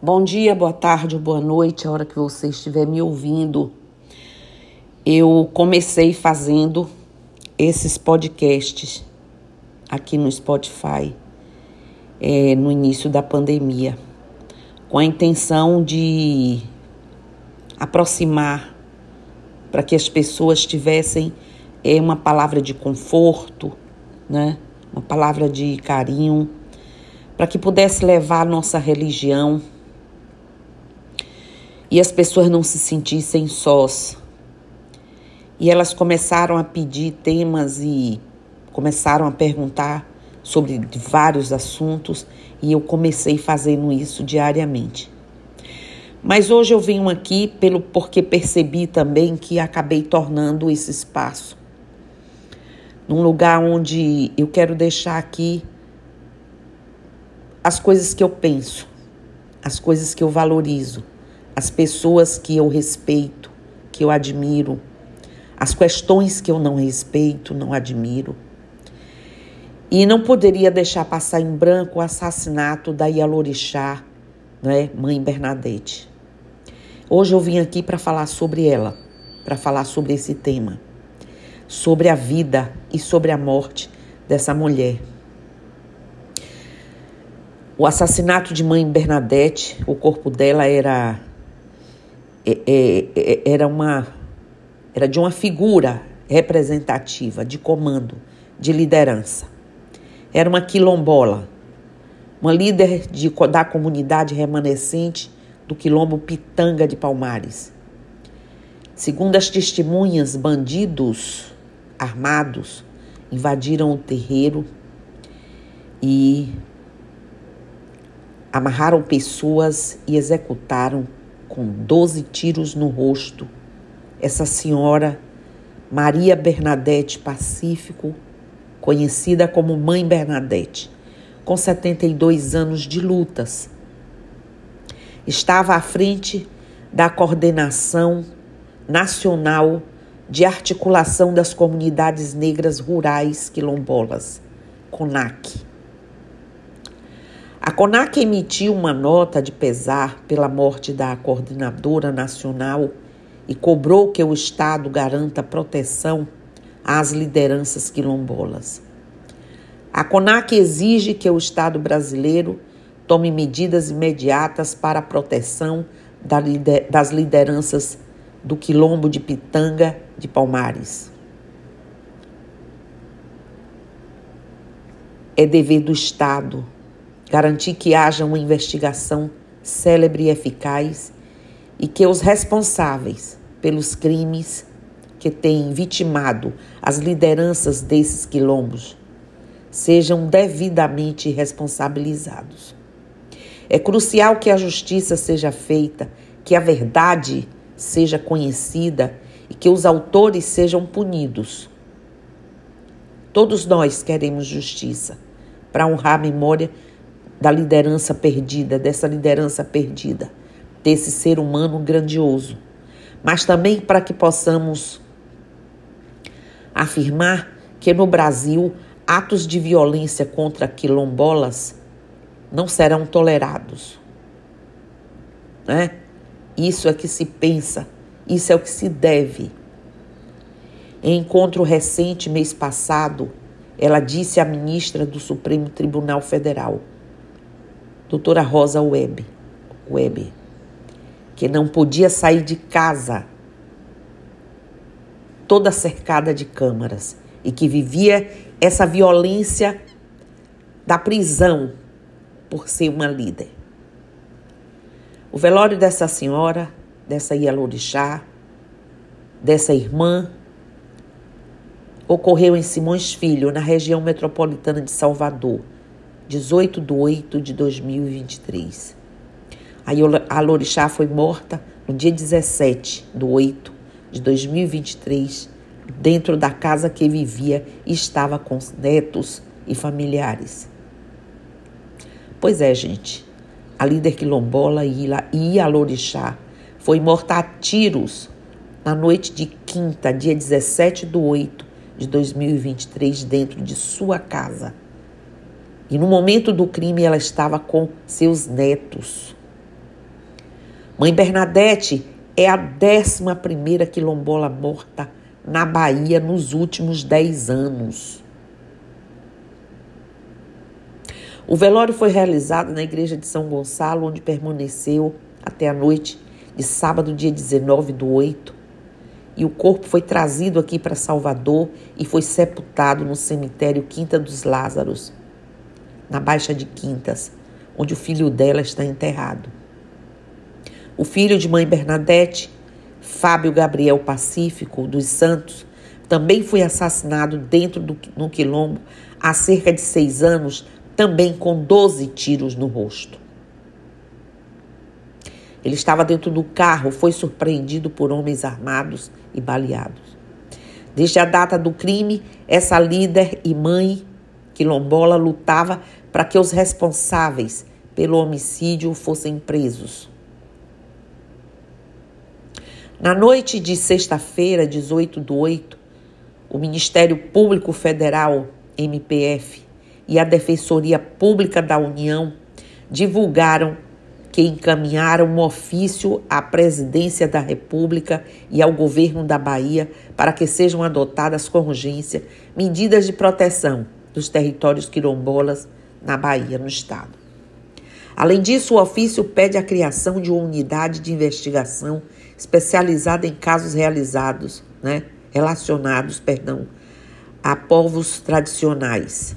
Bom dia, boa tarde boa noite, a hora que você estiver me ouvindo. Eu comecei fazendo esses podcasts aqui no Spotify é, no início da pandemia, com a intenção de aproximar para que as pessoas tivessem é, uma palavra de conforto, né? uma palavra de carinho, para que pudesse levar a nossa religião e as pessoas não se sentissem sós. E elas começaram a pedir temas e começaram a perguntar sobre vários assuntos e eu comecei fazendo isso diariamente. Mas hoje eu venho aqui pelo porque percebi também que acabei tornando esse espaço num lugar onde eu quero deixar aqui as coisas que eu penso, as coisas que eu valorizo as pessoas que eu respeito, que eu admiro, as questões que eu não respeito, não admiro. E não poderia deixar passar em branco o assassinato da Yalorixá, né, mãe Bernadette. Hoje eu vim aqui para falar sobre ela, para falar sobre esse tema, sobre a vida e sobre a morte dessa mulher. O assassinato de mãe Bernadette, o corpo dela era era uma era de uma figura representativa de comando, de liderança. Era uma quilombola, uma líder de, da comunidade remanescente do quilombo Pitanga de Palmares. Segundo as testemunhas, bandidos armados invadiram o terreiro e amarraram pessoas e executaram com 12 tiros no rosto, essa senhora Maria Bernadette Pacífico, conhecida como Mãe Bernadette, com 72 anos de lutas. Estava à frente da coordenação nacional de articulação das comunidades negras rurais quilombolas, CONAC a CONAC emitiu uma nota de pesar pela morte da coordenadora nacional e cobrou que o Estado garanta proteção às lideranças quilombolas. A CONAC exige que o Estado brasileiro tome medidas imediatas para a proteção das lideranças do quilombo de Pitanga de Palmares. É dever do Estado garantir que haja uma investigação célebre e eficaz e que os responsáveis pelos crimes que têm vitimado as lideranças desses quilombos sejam devidamente responsabilizados. É crucial que a justiça seja feita, que a verdade seja conhecida e que os autores sejam punidos. Todos nós queremos justiça para honrar a memória da liderança perdida, dessa liderança perdida, desse ser humano grandioso, mas também para que possamos afirmar que no Brasil atos de violência contra quilombolas não serão tolerados. Né? Isso é que se pensa, isso é o que se deve. Em encontro recente, mês passado, ela disse à ministra do Supremo Tribunal Federal, doutora Rosa Web, Web, que não podia sair de casa, toda cercada de câmaras, e que vivia essa violência da prisão por ser uma líder. O velório dessa senhora, dessa Ialorixá, dessa irmã, ocorreu em Simões Filho, na região metropolitana de Salvador, 18 de 8 de 2023. A Lorixá foi morta no dia 17 de 8 de 2023, dentro da casa que vivia e estava com os netos e familiares. Pois é, gente, a líder quilombola e a Lorixá foi morta a tiros na noite de quinta, dia 17 de 8 de 2023, dentro de sua casa. E no momento do crime ela estava com seus netos. Mãe Bernadette é a décima primeira quilombola morta na Bahia nos últimos dez anos. O velório foi realizado na igreja de São Gonçalo, onde permaneceu até a noite de sábado, dia 19 do 8. E o corpo foi trazido aqui para Salvador e foi sepultado no cemitério Quinta dos Lázaros, na Baixa de Quintas, onde o filho dela está enterrado. O filho de mãe Bernadette, Fábio Gabriel Pacífico dos Santos, também foi assassinado dentro do no quilombo há cerca de seis anos, também com 12 tiros no rosto. Ele estava dentro do carro, foi surpreendido por homens armados e baleados. Desde a data do crime, essa líder e mãe quilombola lutava para que os responsáveis pelo homicídio fossem presos. Na noite de sexta-feira, 18 do 8, o Ministério Público Federal, MPF, e a Defensoria Pública da União divulgaram que encaminharam um ofício à Presidência da República e ao governo da Bahia para que sejam adotadas com urgência medidas de proteção dos territórios quilombolas na Bahia, no Estado. Além disso, o ofício pede a criação de uma unidade de investigação especializada em casos realizados, né, relacionados, perdão, a povos tradicionais.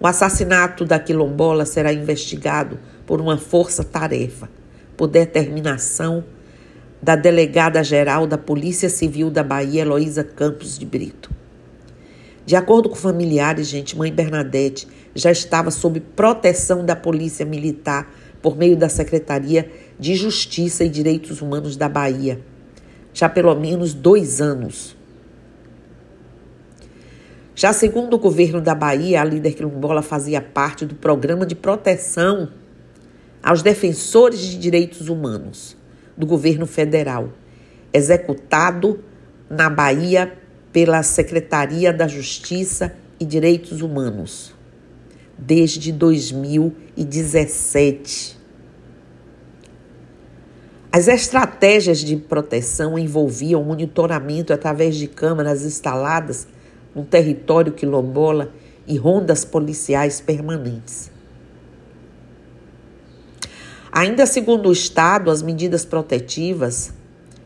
O assassinato da quilombola será investigado por uma força-tarefa, por determinação da delegada-geral da Polícia Civil da Bahia, Heloísa Campos de Brito. De acordo com familiares, gente, mãe Bernadette já estava sob proteção da Polícia Militar por meio da Secretaria de Justiça e Direitos Humanos da Bahia, já pelo menos dois anos. Já segundo o governo da Bahia, a líder quilombola fazia parte do programa de proteção aos defensores de direitos humanos do governo federal, executado na Bahia pela Secretaria da Justiça e Direitos Humanos desde 2017. As estratégias de proteção envolviam monitoramento através de câmeras instaladas no território quilombola e rondas policiais permanentes. Ainda segundo o Estado, as medidas protetivas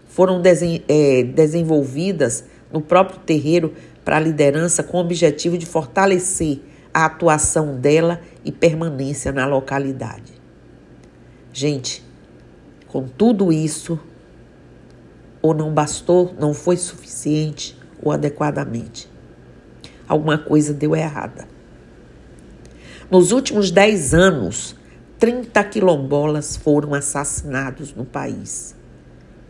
foram desen é, desenvolvidas no próprio terreiro para a liderança com o objetivo de fortalecer a atuação dela e permanência na localidade. Gente, com tudo isso, ou não bastou, não foi suficiente ou adequadamente. Alguma coisa deu errada. Nos últimos dez anos, 30 quilombolas foram assassinados no país.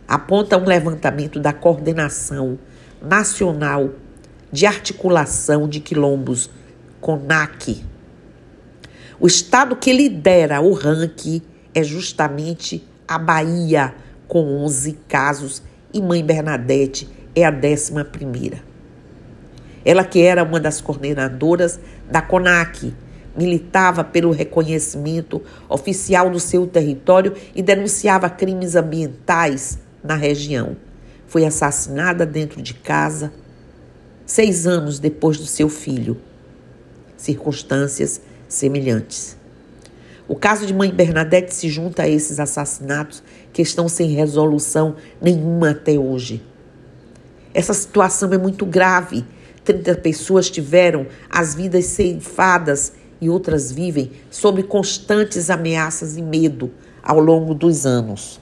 Aponta um levantamento da Coordenação Nacional de Articulação de Quilombos, CONAC. O estado que lidera o ranking é justamente a Bahia, com 11 casos, e Mãe Bernadette é a décima primeira. Ela que era uma das coordenadoras da CONAC, militava pelo reconhecimento oficial do seu território e denunciava crimes ambientais na região. Foi assassinada dentro de casa seis anos depois do seu filho. Circunstâncias semelhantes. O caso de mãe Bernadette se junta a esses assassinatos que estão sem resolução nenhuma até hoje. Essa situação é muito grave. 30 pessoas tiveram as vidas ceifadas e outras vivem sob constantes ameaças e medo ao longo dos anos.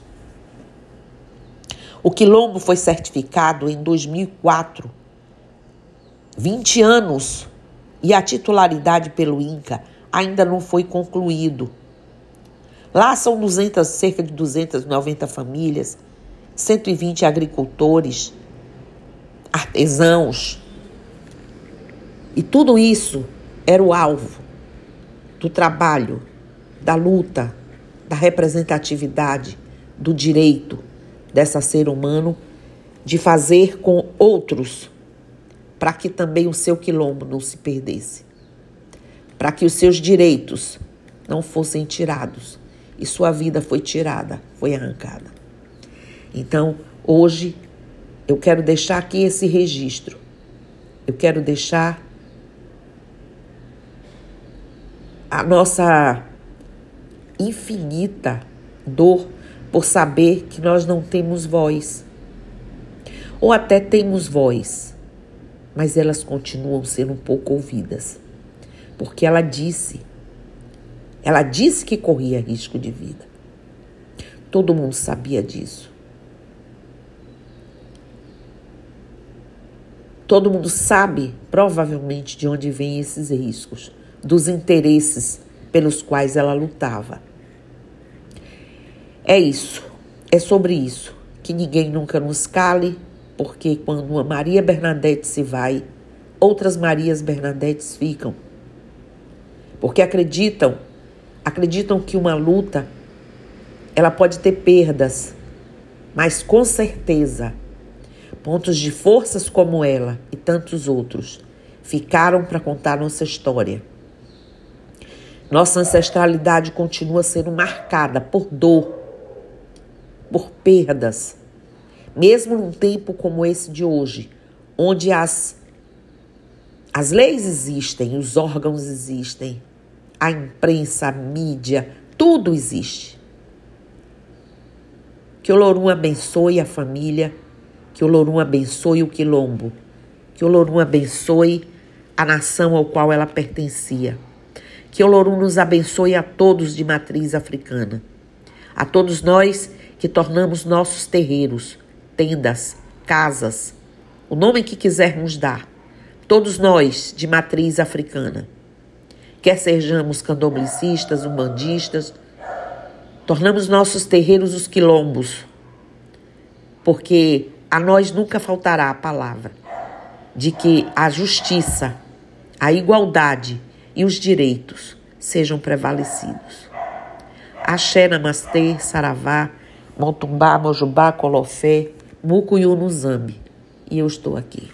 O quilombo foi certificado em 2004, 20 anos, e a titularidade pelo INCA ainda não foi concluído. Lá são 200, cerca de 290 famílias, 120 agricultores, artesãos. E tudo isso era o alvo do trabalho, da luta, da representatividade, do direito dessa ser humano de fazer com outros para que também o seu quilombo não se perdesse, para que os seus direitos não fossem tirados e sua vida foi tirada, foi arrancada. Então, hoje, eu quero deixar aqui esse registro. Eu quero deixar a nossa infinita dor por saber que nós não temos voz. Ou até temos voz, mas elas continuam sendo um pouco ouvidas. Porque ela disse, ela disse que corria risco de vida. Todo mundo sabia disso. Todo mundo sabe, provavelmente, de onde vêm esses riscos, dos interesses pelos quais ela lutava. É isso, é sobre isso, que ninguém nunca nos cale, porque quando uma Maria Bernadette se vai, outras Marias Bernadettes ficam. Porque acreditam, acreditam que uma luta ela pode ter perdas, mas com certeza pontos de forças como ela e tantos outros ficaram para contar nossa história. Nossa ancestralidade continua sendo marcada por dor, por perdas. Mesmo num tempo como esse de hoje, onde as, as leis existem, os órgãos existem, a imprensa, a mídia, tudo existe. Que o Lorum abençoe a família, que o Lorum abençoe o quilombo, que o Lorum abençoe a nação ao qual ela pertencia. Que Olorum nos abençoe a todos de matriz africana. A todos nós que tornamos nossos terreiros, tendas, casas, o nome que quisermos dar. Todos nós de matriz africana. Quer sejamos candomblecistas, umbandistas, tornamos nossos terreiros os quilombos, porque a nós nunca faltará a palavra de que a justiça, a igualdade, e os direitos sejam prevalecidos. Axé, Namastê, Saravá, Montumbá, Mojubá, Colofé, Mucuyunuzambi. E eu estou aqui.